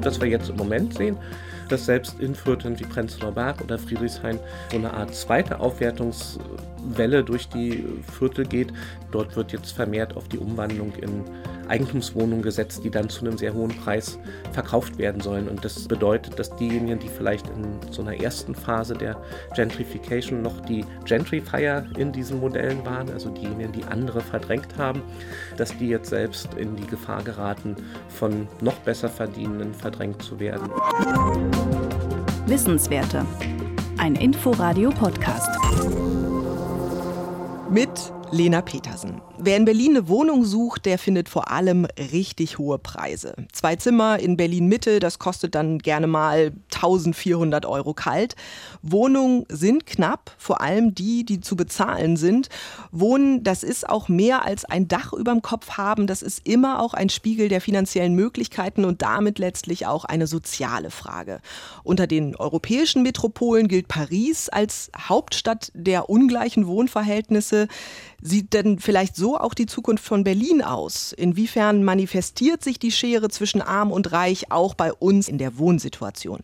Das wir jetzt im Moment sehen, dass selbst in Vierteln wie Prenzlauer Berg oder Friedrichshain so eine Art zweite Aufwertungswelle durch die Viertel geht. Dort wird jetzt vermehrt auf die Umwandlung in Eigentumswohnungen gesetzt, die dann zu einem sehr hohen Preis verkauft werden sollen. Und das bedeutet, dass diejenigen, die vielleicht in so einer ersten Phase der Gentrification noch die Gentrifier in diesen Modellen waren, also diejenigen, die andere verdrängt haben, dass die jetzt selbst in die Gefahr geraten, von noch besser verdienenden verdrängt zu werden. Wissenswerte. Ein Inforadio-Podcast. Mit Lena Petersen. Wer in Berlin eine Wohnung sucht, der findet vor allem richtig hohe Preise. Zwei Zimmer in Berlin Mitte, das kostet dann gerne mal 1400 Euro kalt. Wohnungen sind knapp, vor allem die, die zu bezahlen sind. Wohnen, das ist auch mehr als ein Dach überm Kopf haben. Das ist immer auch ein Spiegel der finanziellen Möglichkeiten und damit letztlich auch eine soziale Frage. Unter den europäischen Metropolen gilt Paris als Hauptstadt der ungleichen Wohnverhältnisse. Sieht denn vielleicht so auch die Zukunft von Berlin aus? Inwiefern manifestiert sich die Schere zwischen arm und reich auch bei uns in der Wohnsituation?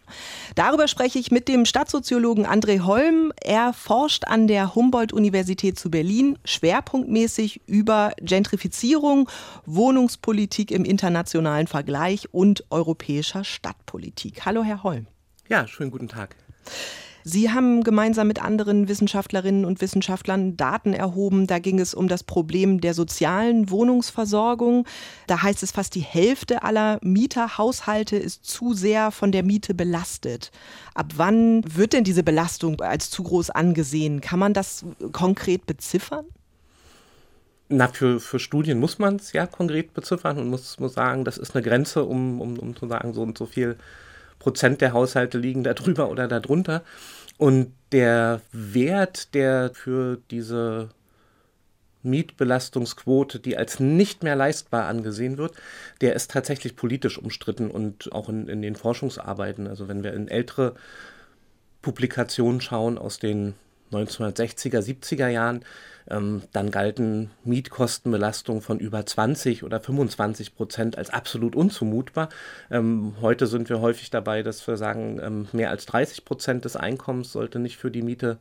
Darüber spreche ich mit dem Stadtsoziologen André Holm. Er forscht an der Humboldt-Universität zu Berlin schwerpunktmäßig über Gentrifizierung, Wohnungspolitik im internationalen Vergleich und europäischer Stadtpolitik. Hallo, Herr Holm. Ja, schönen guten Tag. Sie haben gemeinsam mit anderen Wissenschaftlerinnen und Wissenschaftlern Daten erhoben. Da ging es um das Problem der sozialen Wohnungsversorgung. Da heißt es, fast die Hälfte aller Mieterhaushalte ist zu sehr von der Miete belastet. Ab wann wird denn diese Belastung als zu groß angesehen? Kann man das konkret beziffern? Na, für, für Studien muss man es ja konkret beziffern und muss, muss sagen, das ist eine Grenze, um, um, um zu sagen, so und so viel Prozent der Haushalte liegen da drüber oder da drunter. Und der Wert, der für diese Mietbelastungsquote, die als nicht mehr leistbar angesehen wird, der ist tatsächlich politisch umstritten und auch in, in den Forschungsarbeiten. Also wenn wir in ältere Publikationen schauen aus den 1960er, 70er Jahren, ähm, dann galten Mietkostenbelastungen von über 20 oder 25 Prozent als absolut unzumutbar. Ähm, heute sind wir häufig dabei, dass wir sagen, ähm, mehr als 30 Prozent des Einkommens sollte nicht für die Miete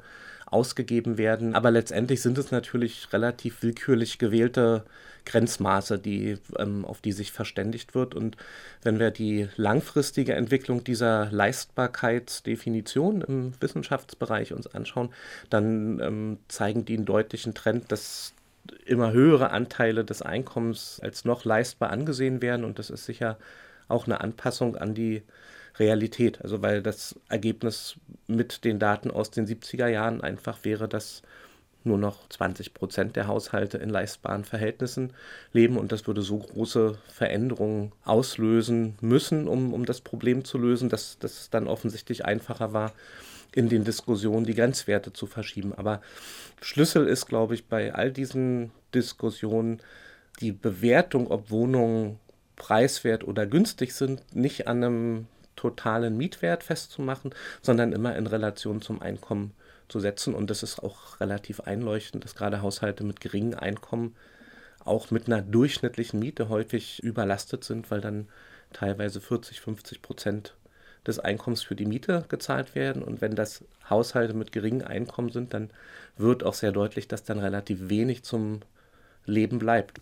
ausgegeben werden. Aber letztendlich sind es natürlich relativ willkürlich gewählte Grenzmaße, die, ähm, auf die sich verständigt wird. Und wenn wir die langfristige Entwicklung dieser Leistbarkeitsdefinition im Wissenschaftsbereich uns anschauen, dann ähm, zeigen die einen deutlichen Trend, dass immer höhere Anteile des Einkommens als noch leistbar angesehen werden. Und das ist sicher auch eine Anpassung an die Realität. Also weil das Ergebnis mit den Daten aus den 70er Jahren einfach wäre, dass nur noch 20 Prozent der Haushalte in leistbaren Verhältnissen leben und das würde so große Veränderungen auslösen müssen, um, um das Problem zu lösen, dass, dass es dann offensichtlich einfacher war, in den Diskussionen die Grenzwerte zu verschieben. Aber Schlüssel ist, glaube ich, bei all diesen Diskussionen die Bewertung, ob Wohnungen preiswert oder günstig sind, nicht an einem totalen Mietwert festzumachen, sondern immer in Relation zum Einkommen zu setzen. Und das ist auch relativ einleuchtend, dass gerade Haushalte mit geringem Einkommen auch mit einer durchschnittlichen Miete häufig überlastet sind, weil dann teilweise 40, 50 Prozent des Einkommens für die Miete gezahlt werden. Und wenn das Haushalte mit geringem Einkommen sind, dann wird auch sehr deutlich, dass dann relativ wenig zum Leben bleibt.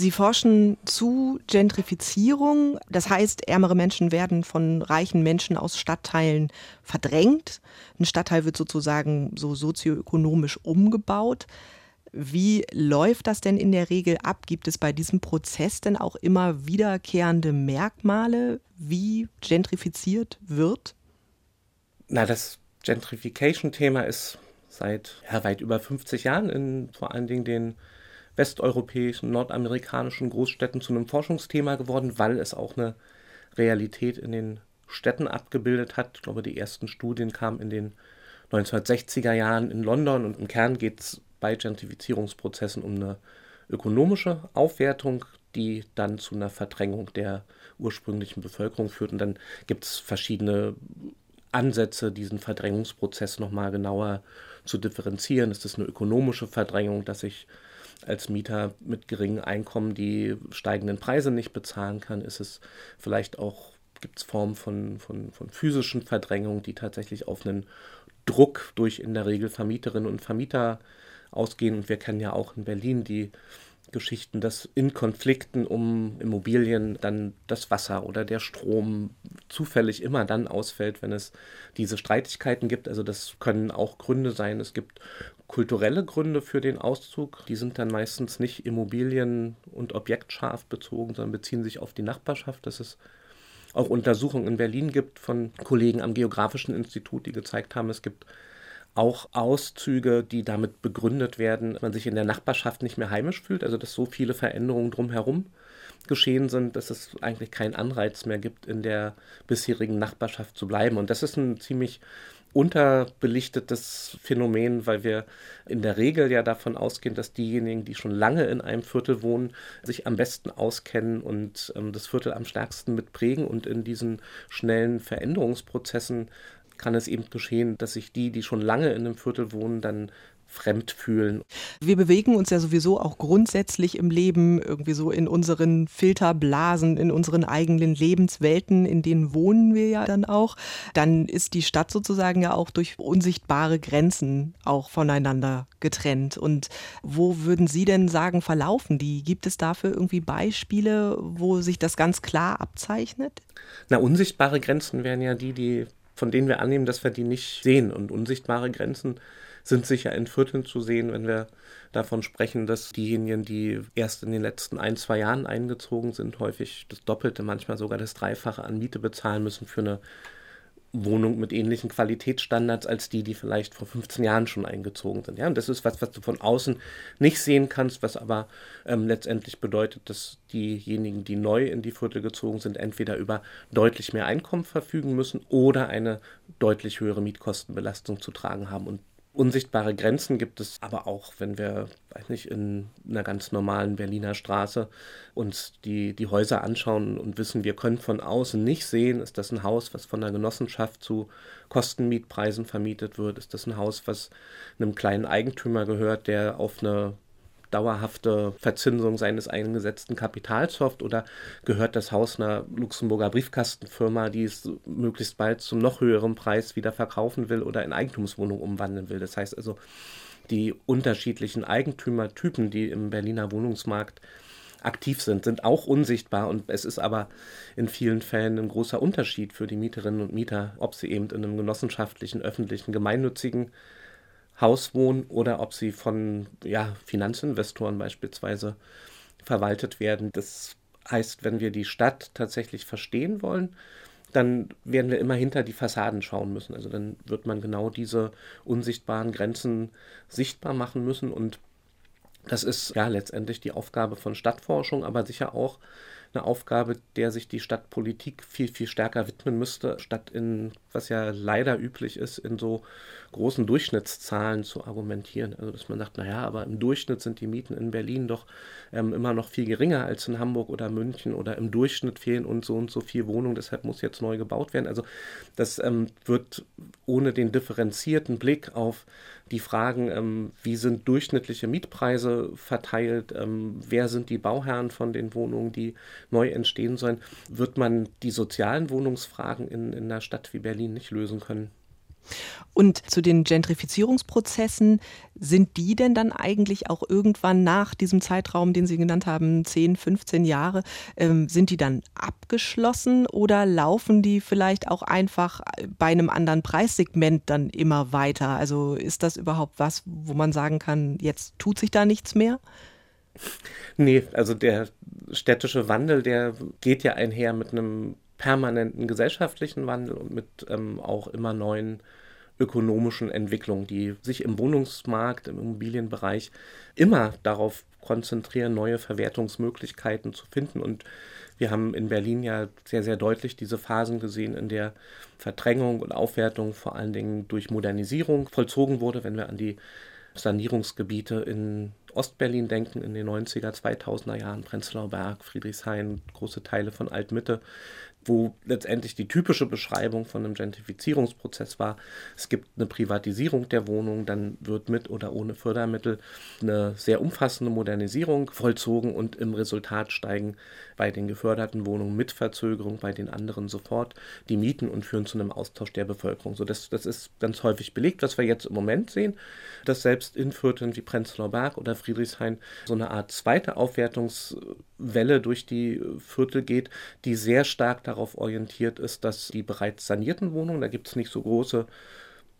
Sie forschen zu Gentrifizierung. Das heißt, ärmere Menschen werden von reichen Menschen aus Stadtteilen verdrängt. Ein Stadtteil wird sozusagen so sozioökonomisch umgebaut. Wie läuft das denn in der Regel ab? Gibt es bei diesem Prozess denn auch immer wiederkehrende Merkmale, wie gentrifiziert wird? Na, das Gentrification-Thema ist seit ja, weit über 50 Jahren in vor allen Dingen den westeuropäischen, nordamerikanischen Großstädten zu einem Forschungsthema geworden, weil es auch eine Realität in den Städten abgebildet hat. Ich glaube, die ersten Studien kamen in den 1960er Jahren in London und im Kern geht es bei Gentrifizierungsprozessen um eine ökonomische Aufwertung, die dann zu einer Verdrängung der ursprünglichen Bevölkerung führt. Und dann gibt es verschiedene Ansätze, diesen Verdrängungsprozess nochmal genauer zu differenzieren. Ist das eine ökonomische Verdrängung, dass ich als Mieter mit geringen Einkommen die steigenden Preise nicht bezahlen kann? Ist es vielleicht auch, gibt es Formen von, von, von physischen Verdrängung, die tatsächlich auf einen Druck durch in der Regel Vermieterinnen und Vermieter ausgehen? Und wir kennen ja auch in Berlin die Geschichten, dass in Konflikten um Immobilien dann das Wasser oder der Strom zufällig immer dann ausfällt, wenn es diese Streitigkeiten gibt. Also das können auch Gründe sein. Es gibt kulturelle Gründe für den Auszug. Die sind dann meistens nicht immobilien- und objektscharf bezogen, sondern beziehen sich auf die Nachbarschaft. Das ist auch Untersuchungen in Berlin gibt von Kollegen am Geografischen Institut, die gezeigt haben, es gibt auch Auszüge, die damit begründet werden, dass man sich in der Nachbarschaft nicht mehr heimisch fühlt, also dass so viele Veränderungen drumherum geschehen sind, dass es eigentlich keinen Anreiz mehr gibt, in der bisherigen Nachbarschaft zu bleiben. Und das ist ein ziemlich unterbelichtetes Phänomen, weil wir in der Regel ja davon ausgehen, dass diejenigen, die schon lange in einem Viertel wohnen, sich am besten auskennen und ähm, das Viertel am stärksten mitprägen. Und in diesen schnellen Veränderungsprozessen kann es eben geschehen, dass sich die, die schon lange in einem Viertel wohnen, dann fremd fühlen. Wir bewegen uns ja sowieso auch grundsätzlich im Leben irgendwie so in unseren Filterblasen, in unseren eigenen Lebenswelten, in denen wohnen wir ja dann auch. Dann ist die Stadt sozusagen ja auch durch unsichtbare Grenzen auch voneinander getrennt. Und wo würden Sie denn sagen, verlaufen die? Gibt es dafür irgendwie Beispiele, wo sich das ganz klar abzeichnet? Na, unsichtbare Grenzen wären ja die, die von denen wir annehmen, dass wir die nicht sehen. Und unsichtbare Grenzen sind sicher in Vierteln zu sehen, wenn wir davon sprechen, dass diejenigen, die erst in den letzten ein, zwei Jahren eingezogen sind, häufig das Doppelte, manchmal sogar das Dreifache an Miete bezahlen müssen für eine Wohnung mit ähnlichen Qualitätsstandards als die, die vielleicht vor 15 Jahren schon eingezogen sind. Ja, und das ist was, was du von außen nicht sehen kannst, was aber ähm, letztendlich bedeutet, dass diejenigen, die neu in die Viertel gezogen sind, entweder über deutlich mehr Einkommen verfügen müssen oder eine deutlich höhere Mietkostenbelastung zu tragen haben. Und Unsichtbare Grenzen gibt es aber auch, wenn wir, weiß nicht, in einer ganz normalen Berliner Straße uns die, die Häuser anschauen und wissen, wir können von außen nicht sehen, ist das ein Haus, was von der Genossenschaft zu Kostenmietpreisen vermietet wird, ist das ein Haus, was einem kleinen Eigentümer gehört, der auf eine dauerhafte Verzinsung seines eingesetzten Kapitals hofft oder gehört das Haus einer Luxemburger Briefkastenfirma, die es möglichst bald zum noch höheren Preis wieder verkaufen will oder in Eigentumswohnung umwandeln will. Das heißt also, die unterschiedlichen Eigentümertypen, die im Berliner Wohnungsmarkt aktiv sind, sind auch unsichtbar und es ist aber in vielen Fällen ein großer Unterschied für die Mieterinnen und Mieter, ob sie eben in einem genossenschaftlichen, öffentlichen, gemeinnützigen Haus wohnen oder ob sie von ja, Finanzinvestoren beispielsweise verwaltet werden. Das heißt, wenn wir die Stadt tatsächlich verstehen wollen, dann werden wir immer hinter die Fassaden schauen müssen. Also dann wird man genau diese unsichtbaren Grenzen sichtbar machen müssen. Und das ist ja letztendlich die Aufgabe von Stadtforschung, aber sicher auch eine Aufgabe, der sich die Stadtpolitik viel, viel stärker widmen müsste, statt in, was ja leider üblich ist, in so großen Durchschnittszahlen zu argumentieren. Also dass man sagt, naja, aber im Durchschnitt sind die Mieten in Berlin doch ähm, immer noch viel geringer als in Hamburg oder München oder im Durchschnitt fehlen uns so und so viel Wohnungen, deshalb muss jetzt neu gebaut werden. Also das ähm, wird ohne den differenzierten Blick auf die Fragen, ähm, wie sind durchschnittliche Mietpreise verteilt, ähm, wer sind die Bauherren von den Wohnungen, die neu entstehen sollen, wird man die sozialen Wohnungsfragen in, in einer Stadt wie Berlin nicht lösen können. Und zu den Gentrifizierungsprozessen, sind die denn dann eigentlich auch irgendwann nach diesem Zeitraum, den Sie genannt haben, 10, 15 Jahre, ähm, sind die dann abgeschlossen oder laufen die vielleicht auch einfach bei einem anderen Preissegment dann immer weiter? Also ist das überhaupt was, wo man sagen kann, jetzt tut sich da nichts mehr? Nee, also der städtische Wandel, der geht ja einher mit einem permanenten gesellschaftlichen Wandel und mit ähm, auch immer neuen ökonomischen Entwicklungen, die sich im Wohnungsmarkt, im Immobilienbereich immer darauf konzentrieren, neue Verwertungsmöglichkeiten zu finden. Und wir haben in Berlin ja sehr, sehr deutlich diese Phasen gesehen, in der Verdrängung und Aufwertung vor allen Dingen durch Modernisierung vollzogen wurde. Wenn wir an die Sanierungsgebiete in Ostberlin denken, in den 90er, 2000er Jahren, Prenzlauer Berg, Friedrichshain, große Teile von Altmitte, wo letztendlich die typische Beschreibung von einem Gentrifizierungsprozess war, es gibt eine Privatisierung der Wohnung, dann wird mit oder ohne Fördermittel eine sehr umfassende Modernisierung vollzogen und im Resultat steigen bei den geförderten Wohnungen mit Verzögerung, bei den anderen sofort die Mieten und führen zu einem Austausch der Bevölkerung. So, das, das ist ganz häufig belegt, was wir jetzt im Moment sehen, dass selbst in Vierteln wie Prenzlauer Berg oder Friedrichshain so eine Art zweite Aufwertungswelle durch die Viertel geht, die sehr stark darauf orientiert ist, dass die bereits sanierten Wohnungen, da gibt es nicht so große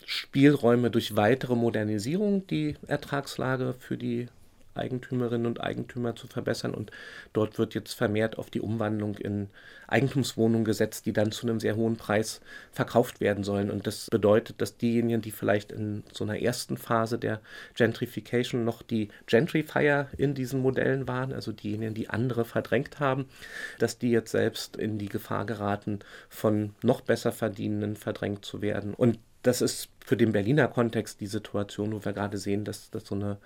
Spielräume durch weitere Modernisierung, die Ertragslage für die Eigentümerinnen und Eigentümer zu verbessern. Und dort wird jetzt vermehrt auf die Umwandlung in Eigentumswohnungen gesetzt, die dann zu einem sehr hohen Preis verkauft werden sollen. Und das bedeutet, dass diejenigen, die vielleicht in so einer ersten Phase der Gentrification noch die Gentrifier in diesen Modellen waren, also diejenigen, die andere verdrängt haben, dass die jetzt selbst in die Gefahr geraten, von noch besser verdienenden verdrängt zu werden. Und das ist für den Berliner Kontext die Situation, wo wir gerade sehen, dass, dass so eine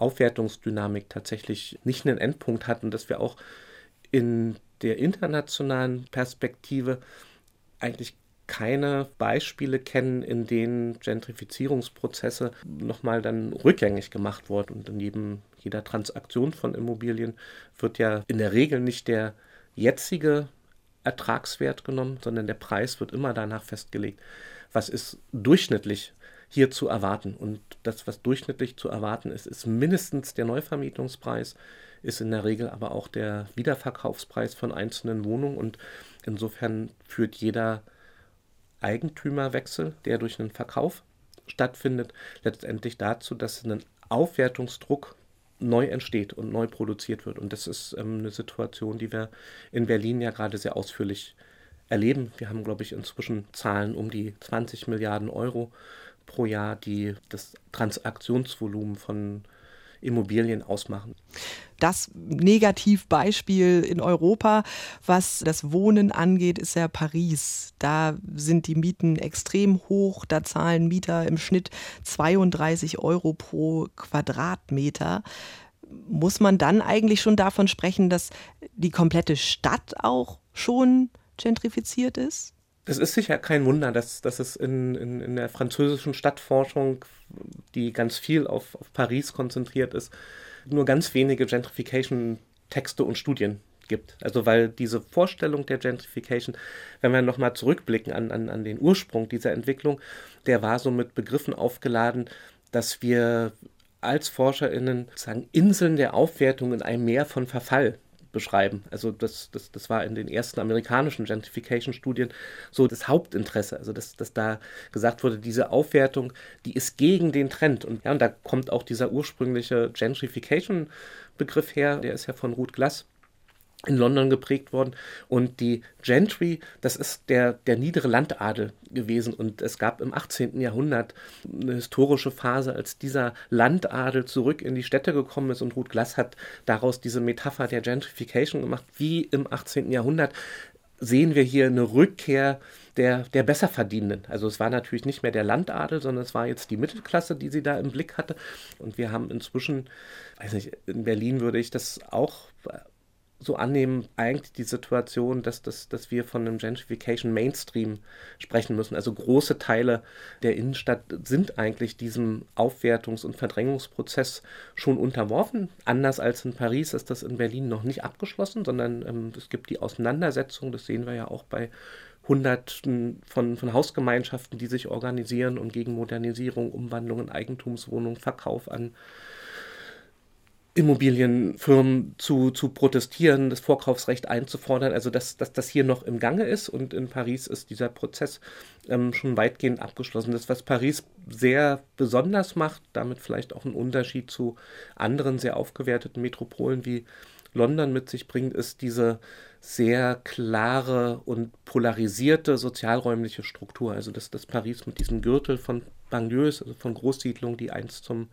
Aufwertungsdynamik tatsächlich nicht einen Endpunkt hatten, dass wir auch in der internationalen Perspektive eigentlich keine Beispiele kennen, in denen Gentrifizierungsprozesse nochmal dann rückgängig gemacht wurden. Und in jedem, jeder Transaktion von Immobilien wird ja in der Regel nicht der jetzige Ertragswert genommen, sondern der Preis wird immer danach festgelegt, was ist durchschnittlich hier zu erwarten. Und das, was durchschnittlich zu erwarten ist, ist mindestens der Neuvermietungspreis, ist in der Regel aber auch der Wiederverkaufspreis von einzelnen Wohnungen. Und insofern führt jeder Eigentümerwechsel, der durch einen Verkauf stattfindet, letztendlich dazu, dass ein Aufwertungsdruck neu entsteht und neu produziert wird. Und das ist ähm, eine Situation, die wir in Berlin ja gerade sehr ausführlich erleben. Wir haben, glaube ich, inzwischen Zahlen um die 20 Milliarden Euro pro Jahr, die das Transaktionsvolumen von Immobilien ausmachen. Das Negativbeispiel in Europa, was das Wohnen angeht, ist ja Paris. Da sind die Mieten extrem hoch. Da zahlen Mieter im Schnitt 32 Euro pro Quadratmeter. Muss man dann eigentlich schon davon sprechen, dass die komplette Stadt auch schon gentrifiziert ist? Es ist sicher kein Wunder, dass, dass es in, in, in der französischen Stadtforschung, die ganz viel auf, auf Paris konzentriert ist, nur ganz wenige Gentrification-Texte und Studien gibt. Also weil diese Vorstellung der Gentrification, wenn wir nochmal zurückblicken an, an, an den Ursprung dieser Entwicklung, der war so mit Begriffen aufgeladen, dass wir als ForscherInnen sagen Inseln der Aufwertung in einem Meer von Verfall beschreiben. Also das, das, das war in den ersten amerikanischen Gentrification-Studien so das Hauptinteresse. Also dass, dass da gesagt wurde, diese Aufwertung, die ist gegen den Trend. Und ja, und da kommt auch dieser ursprüngliche Gentrification-Begriff her, der ist ja von Ruth Glass in London geprägt worden. Und die Gentry, das ist der, der niedere Landadel gewesen. Und es gab im 18. Jahrhundert eine historische Phase, als dieser Landadel zurück in die Städte gekommen ist. Und Ruth Glass hat daraus diese Metapher der Gentrification gemacht. Wie im 18. Jahrhundert sehen wir hier eine Rückkehr der, der Besserverdienenden. Also es war natürlich nicht mehr der Landadel, sondern es war jetzt die Mittelklasse, die sie da im Blick hatte. Und wir haben inzwischen, weiß nicht, in Berlin würde ich das auch so annehmen, eigentlich die Situation, dass, dass, dass wir von einem Gentrification Mainstream sprechen müssen. Also große Teile der Innenstadt sind eigentlich diesem Aufwertungs- und Verdrängungsprozess schon unterworfen. Anders als in Paris ist das in Berlin noch nicht abgeschlossen, sondern ähm, es gibt die Auseinandersetzung, das sehen wir ja auch bei Hunderten von, von Hausgemeinschaften, die sich organisieren und gegen Modernisierung, Umwandlung in Eigentumswohnungen, Verkauf an Immobilienfirmen zu, zu protestieren, das Vorkaufsrecht einzufordern, also dass, dass das hier noch im Gange ist und in Paris ist dieser Prozess ähm, schon weitgehend abgeschlossen. Das, was Paris sehr besonders macht, damit vielleicht auch einen Unterschied zu anderen sehr aufgewerteten Metropolen wie London mit sich bringt, ist diese sehr klare und polarisierte sozialräumliche Struktur. Also dass das Paris mit diesem Gürtel von Banlieues, also von Großsiedlungen, die einst zum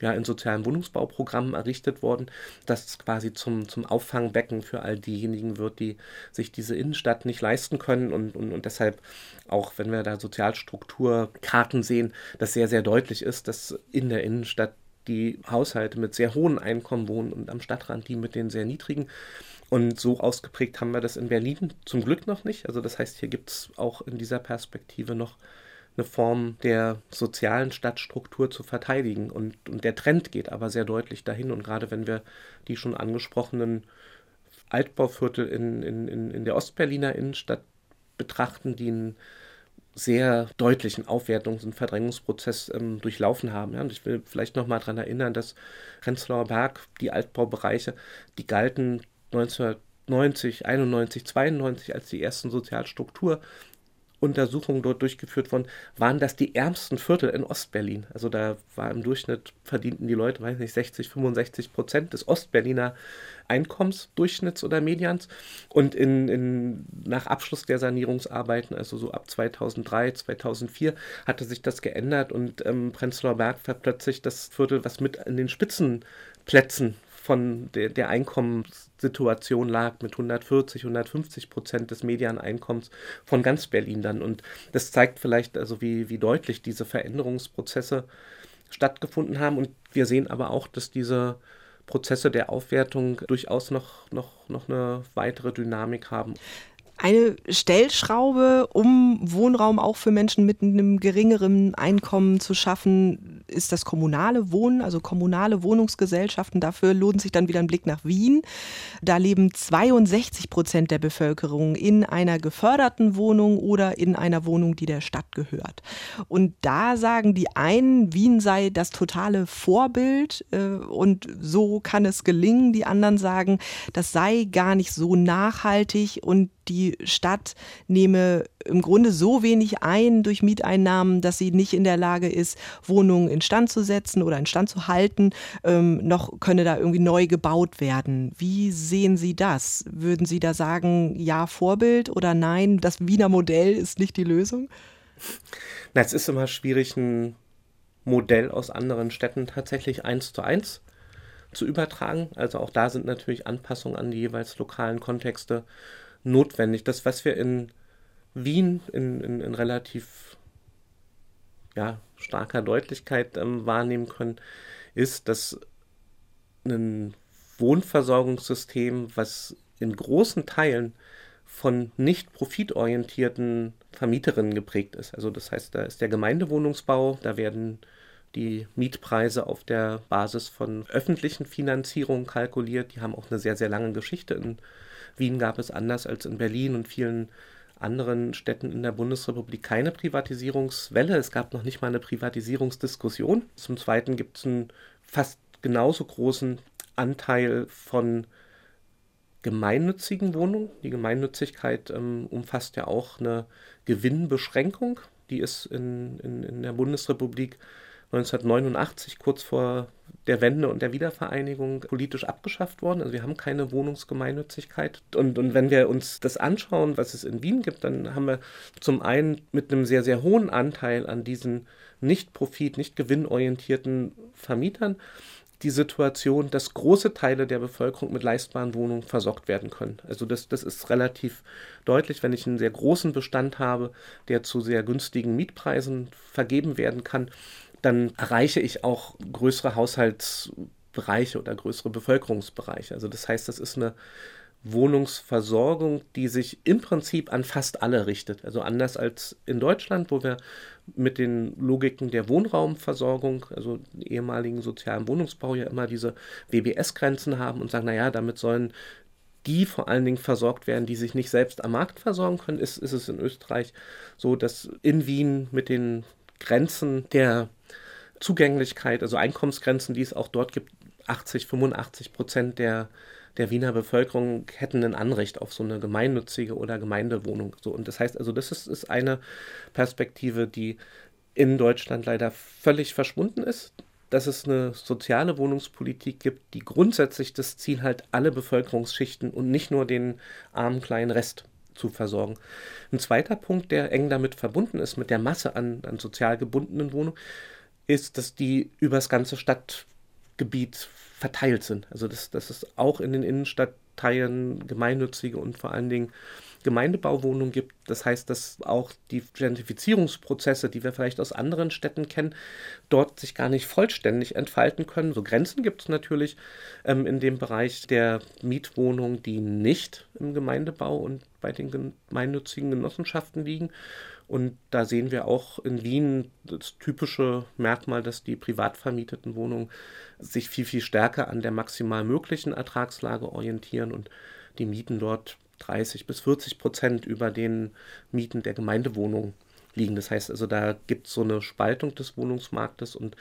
ja, in sozialen Wohnungsbauprogrammen errichtet worden, dass es quasi zum, zum Auffangbecken für all diejenigen wird, die sich diese Innenstadt nicht leisten können und, und, und deshalb auch, wenn wir da Sozialstrukturkarten sehen, das sehr, sehr deutlich ist, dass in der Innenstadt die Haushalte mit sehr hohen Einkommen wohnen und am Stadtrand die mit den sehr niedrigen. Und so ausgeprägt haben wir das in Berlin zum Glück noch nicht. Also das heißt, hier gibt es auch in dieser Perspektive noch eine Form der sozialen Stadtstruktur zu verteidigen. Und, und der Trend geht aber sehr deutlich dahin. Und gerade wenn wir die schon angesprochenen Altbauviertel in, in, in der Ostberliner Innenstadt betrachten, die einen sehr deutlichen Aufwertungs- und Verdrängungsprozess ähm, durchlaufen haben. Ja. Und ich will vielleicht noch mal daran erinnern, dass Prenzlauer Berg, die Altbaubereiche, die galten 1990, 91, 92 als die ersten Sozialstruktur Untersuchungen dort durchgeführt worden, waren das die ärmsten Viertel in Ostberlin. Also da war im Durchschnitt, verdienten die Leute, weiß nicht, 60, 65 Prozent des Ostberliner Einkommensdurchschnitts oder Medians. Und in, in, nach Abschluss der Sanierungsarbeiten, also so ab 2003, 2004, hatte sich das geändert und ähm, Prenzlauer Berg war plötzlich das Viertel, was mit in den Spitzenplätzen von der, der Einkommenssituation lag mit 140, 150 Prozent des Medianeinkommens von ganz Berlin dann. Und das zeigt vielleicht also, wie, wie deutlich diese Veränderungsprozesse stattgefunden haben. Und wir sehen aber auch, dass diese Prozesse der Aufwertung durchaus noch, noch, noch eine weitere Dynamik haben. Eine Stellschraube, um Wohnraum auch für Menschen mit einem geringeren Einkommen zu schaffen, ist das kommunale Wohnen, also kommunale Wohnungsgesellschaften. Dafür lohnt sich dann wieder ein Blick nach Wien. Da leben 62 Prozent der Bevölkerung in einer geförderten Wohnung oder in einer Wohnung, die der Stadt gehört. Und da sagen die einen, Wien sei das totale Vorbild äh, und so kann es gelingen. Die anderen sagen, das sei gar nicht so nachhaltig und die Stadt nehme im Grunde so wenig ein durch Mieteinnahmen, dass sie nicht in der Lage ist, Wohnungen instand zu setzen oder instand zu halten, ähm, noch könne da irgendwie neu gebaut werden. Wie sehen Sie das? Würden Sie da sagen, ja, Vorbild oder nein, das Wiener Modell ist nicht die Lösung? Na, es ist immer schwierig, ein Modell aus anderen Städten tatsächlich eins zu eins zu übertragen. Also auch da sind natürlich Anpassungen an die jeweils lokalen Kontexte notwendig. Das, was wir in Wien in, in, in relativ ja, starker Deutlichkeit ähm, wahrnehmen können, ist, dass ein Wohnversorgungssystem, was in großen Teilen von nicht profitorientierten Vermieterinnen geprägt ist. Also das heißt, da ist der Gemeindewohnungsbau, da werden die Mietpreise auf der Basis von öffentlichen Finanzierungen kalkuliert. Die haben auch eine sehr, sehr lange Geschichte in Wien gab es anders als in Berlin und vielen anderen Städten in der Bundesrepublik keine Privatisierungswelle. Es gab noch nicht mal eine Privatisierungsdiskussion. Zum Zweiten gibt es einen fast genauso großen Anteil von gemeinnützigen Wohnungen. Die Gemeinnützigkeit ähm, umfasst ja auch eine Gewinnbeschränkung. Die ist in, in, in der Bundesrepublik 1989, kurz vor der Wende und der Wiedervereinigung, politisch abgeschafft worden. Also wir haben keine Wohnungsgemeinnützigkeit. Und, und wenn wir uns das anschauen, was es in Wien gibt, dann haben wir zum einen mit einem sehr, sehr hohen Anteil an diesen nicht profit-, nicht gewinnorientierten Vermietern die Situation, dass große Teile der Bevölkerung mit leistbaren Wohnungen versorgt werden können. Also das, das ist relativ deutlich, wenn ich einen sehr großen Bestand habe, der zu sehr günstigen Mietpreisen vergeben werden kann, dann erreiche ich auch größere Haushaltsbereiche oder größere Bevölkerungsbereiche. Also das heißt, das ist eine Wohnungsversorgung, die sich im Prinzip an fast alle richtet. Also anders als in Deutschland, wo wir mit den Logiken der Wohnraumversorgung, also ehemaligen sozialen Wohnungsbau ja immer diese WBS-Grenzen haben und sagen, naja, damit sollen die vor allen Dingen versorgt werden, die sich nicht selbst am Markt versorgen können, ist, ist es in Österreich so, dass in Wien mit den Grenzen der Zugänglichkeit, also Einkommensgrenzen, die es auch dort gibt, 80, 85 Prozent der, der Wiener Bevölkerung hätten ein Anrecht auf so eine gemeinnützige oder Gemeindewohnung. So, und das heißt also, das ist, ist eine Perspektive, die in Deutschland leider völlig verschwunden ist, dass es eine soziale Wohnungspolitik gibt, die grundsätzlich das Ziel hat, alle Bevölkerungsschichten und nicht nur den armen kleinen Rest zu versorgen. Ein zweiter Punkt, der eng damit verbunden ist, mit der Masse an, an sozial gebundenen Wohnungen, ist, dass die übers ganze Stadtgebiet verteilt sind. Also dass, dass es auch in den Innenstadtteilen gemeinnützige und vor allen Dingen Gemeindebauwohnungen gibt. Das heißt, dass auch die Gentrifizierungsprozesse, die wir vielleicht aus anderen Städten kennen, dort sich gar nicht vollständig entfalten können. So Grenzen gibt es natürlich ähm, in dem Bereich der Mietwohnungen, die nicht im Gemeindebau und bei den gemeinnützigen Genossenschaften liegen. Und da sehen wir auch in Wien das typische Merkmal, dass die privat vermieteten Wohnungen sich viel, viel stärker an der maximal möglichen Ertragslage orientieren und die Mieten dort 30 bis 40 Prozent über den Mieten der Gemeindewohnungen liegen. Das heißt also, da gibt es so eine Spaltung des Wohnungsmarktes und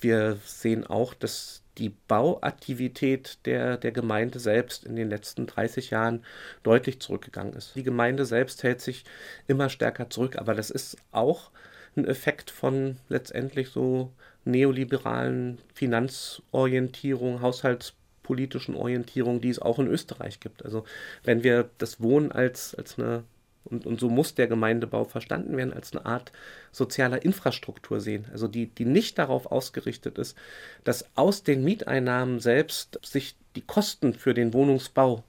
wir sehen auch, dass die Bauaktivität der, der Gemeinde selbst in den letzten 30 Jahren deutlich zurückgegangen ist. Die Gemeinde selbst hält sich immer stärker zurück, aber das ist auch ein Effekt von letztendlich so neoliberalen Finanzorientierung, haushaltspolitischen Orientierung, die es auch in Österreich gibt. Also wenn wir das Wohnen als, als eine und, und so muss der Gemeindebau verstanden werden, als eine Art sozialer Infrastruktur sehen. Also die, die nicht darauf ausgerichtet ist, dass aus den Mieteinnahmen selbst sich die Kosten für den Wohnungsbau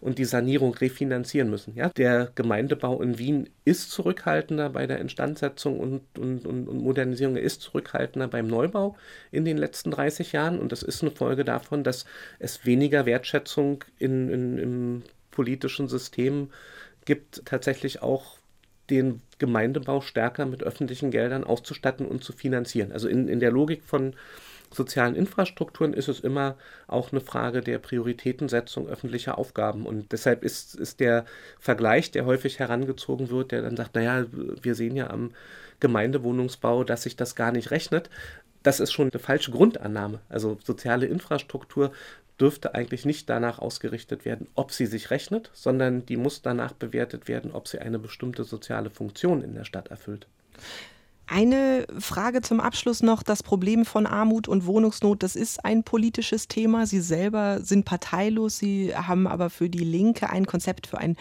und die Sanierung refinanzieren müssen. Ja, der Gemeindebau in Wien ist zurückhaltender bei der Instandsetzung und, und, und, und Modernisierung, er ist zurückhaltender beim Neubau in den letzten 30 Jahren und das ist eine Folge davon, dass es weniger Wertschätzung in, in, im politischen System gibt, tatsächlich auch den Gemeindebau stärker mit öffentlichen Geldern auszustatten und zu finanzieren. Also in, in der Logik von sozialen Infrastrukturen ist es immer auch eine Frage der Prioritätensetzung öffentlicher Aufgaben. Und deshalb ist, ist der Vergleich, der häufig herangezogen wird, der dann sagt, naja, wir sehen ja am Gemeindewohnungsbau, dass sich das gar nicht rechnet. Das ist schon eine falsche Grundannahme. Also soziale Infrastruktur dürfte eigentlich nicht danach ausgerichtet werden, ob sie sich rechnet, sondern die muss danach bewertet werden, ob sie eine bestimmte soziale Funktion in der Stadt erfüllt. Eine Frage zum Abschluss noch. Das Problem von Armut und Wohnungsnot, das ist ein politisches Thema. Sie selber sind parteilos. Sie haben aber für die Linke ein Konzept für einen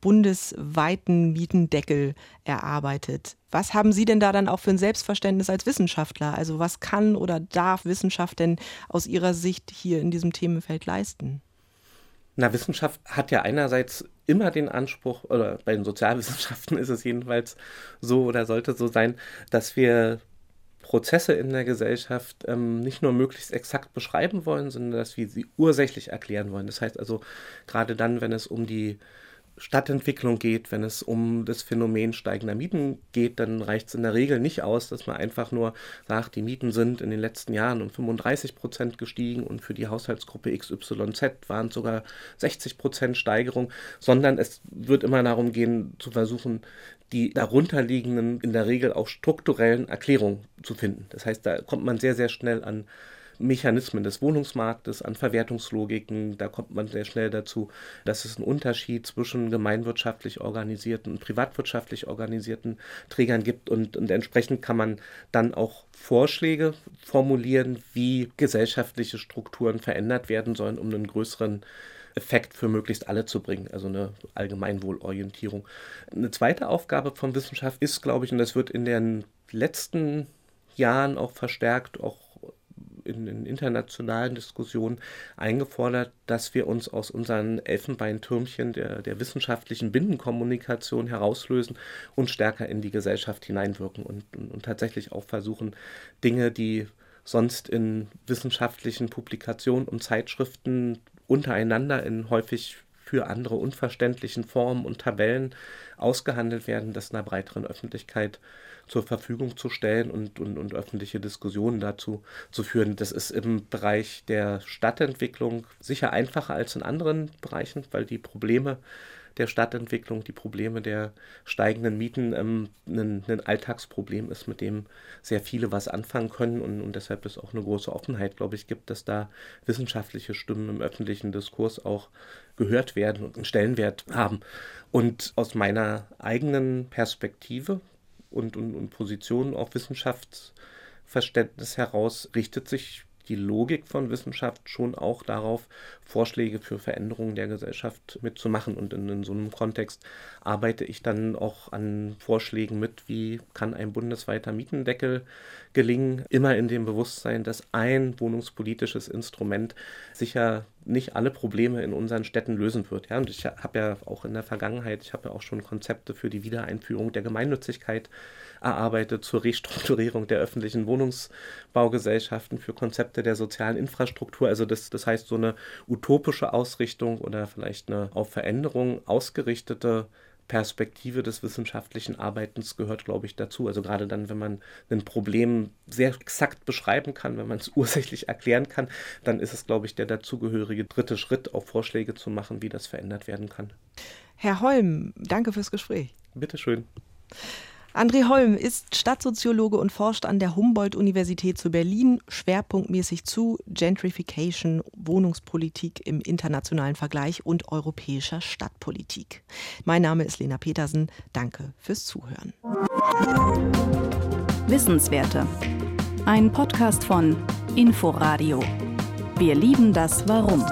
bundesweiten Mietendeckel erarbeitet. Was haben Sie denn da dann auch für ein Selbstverständnis als Wissenschaftler? Also was kann oder darf Wissenschaft denn aus Ihrer Sicht hier in diesem Themenfeld leisten? Na, Wissenschaft hat ja einerseits immer den Anspruch, oder bei den Sozialwissenschaften ist es jedenfalls so oder sollte so sein, dass wir Prozesse in der Gesellschaft ähm, nicht nur möglichst exakt beschreiben wollen, sondern dass wir sie ursächlich erklären wollen. Das heißt also, gerade dann, wenn es um die Stadtentwicklung geht, wenn es um das Phänomen steigender Mieten geht, dann reicht es in der Regel nicht aus, dass man einfach nur sagt, die Mieten sind in den letzten Jahren um 35 Prozent gestiegen und für die Haushaltsgruppe XYZ waren es sogar 60 Prozent Steigerung, sondern es wird immer darum gehen, zu versuchen, die darunterliegenden, in der Regel auch strukturellen Erklärungen zu finden. Das heißt, da kommt man sehr, sehr schnell an Mechanismen des Wohnungsmarktes, an Verwertungslogiken. Da kommt man sehr schnell dazu, dass es einen Unterschied zwischen gemeinwirtschaftlich organisierten und privatwirtschaftlich organisierten Trägern gibt. Und, und entsprechend kann man dann auch Vorschläge formulieren, wie gesellschaftliche Strukturen verändert werden sollen, um einen größeren Effekt für möglichst alle zu bringen, also eine Allgemeinwohlorientierung. Eine zweite Aufgabe von Wissenschaft ist, glaube ich, und das wird in den letzten Jahren auch verstärkt, auch in, in, internationalen Diskussionen eingefordert, dass wir uns aus unseren Elfenbeintürmchen der, der wissenschaftlichen Binnenkommunikation herauslösen und stärker in die Gesellschaft hineinwirken und, und, und tatsächlich auch versuchen, Dinge, die sonst in wissenschaftlichen Publikationen und Zeitschriften untereinander in häufig für andere unverständlichen Formen und Tabellen ausgehandelt werden, das einer breiteren Öffentlichkeit zur Verfügung zu stellen und, und, und öffentliche Diskussionen dazu zu führen. Das ist im Bereich der Stadtentwicklung sicher einfacher als in anderen Bereichen, weil die Probleme der Stadtentwicklung, die Probleme der steigenden Mieten ähm, ein, ein, Alltagsproblem ist, mit dem sehr viele was anfangen können und, und deshalb es auch eine große Offenheit, glaube ich, gibt, dass da wissenschaftliche Stimmen im öffentlichen Diskurs auch gehört werden und einen Stellenwert haben. Und aus meiner eigenen Perspektive und, und, und Position auf Wissenschaftsverständnis heraus richtet sich die Logik von Wissenschaft schon auch darauf, Vorschläge für Veränderungen der Gesellschaft mitzumachen. Und in, in, so einem Kontext arbeite ich dann auch an Vorschlägen mit, wie kann ein bundesweiter Mietendeckel gelingen, immer in dem Bewusstsein, dass ein wohnungspolitisches Instrument sicher nicht alle Probleme in unseren Städten lösen wird. Ja, und ich habe ja auch in der Vergangenheit, ich habe ja auch schon Konzepte für die Wiedereinführung der Gemeinnützigkeit erarbeitet zur Restrukturierung der öffentlichen Wohnungsbaugesellschaften, für Konzepte der sozialen Infrastruktur. Also das, das heißt, so eine utopische Ausrichtung oder vielleicht eine auf Veränderung ausgerichtete Perspektive des wissenschaftlichen Arbeitens gehört, glaube ich, dazu. Also gerade dann, wenn man ein Problem sehr exakt beschreiben kann, wenn man es ursächlich erklären kann, dann ist es, glaube ich, der dazugehörige dritte Schritt, auch Vorschläge zu machen, wie das verändert werden kann. Herr Holm, danke fürs Gespräch. Bitteschön. André Holm ist Stadtsoziologe und forscht an der Humboldt-Universität zu Berlin schwerpunktmäßig zu Gentrification, Wohnungspolitik im internationalen Vergleich und europäischer Stadtpolitik. Mein Name ist Lena Petersen. Danke fürs Zuhören. Wissenswerte. Ein Podcast von Inforadio. Wir lieben das Warum.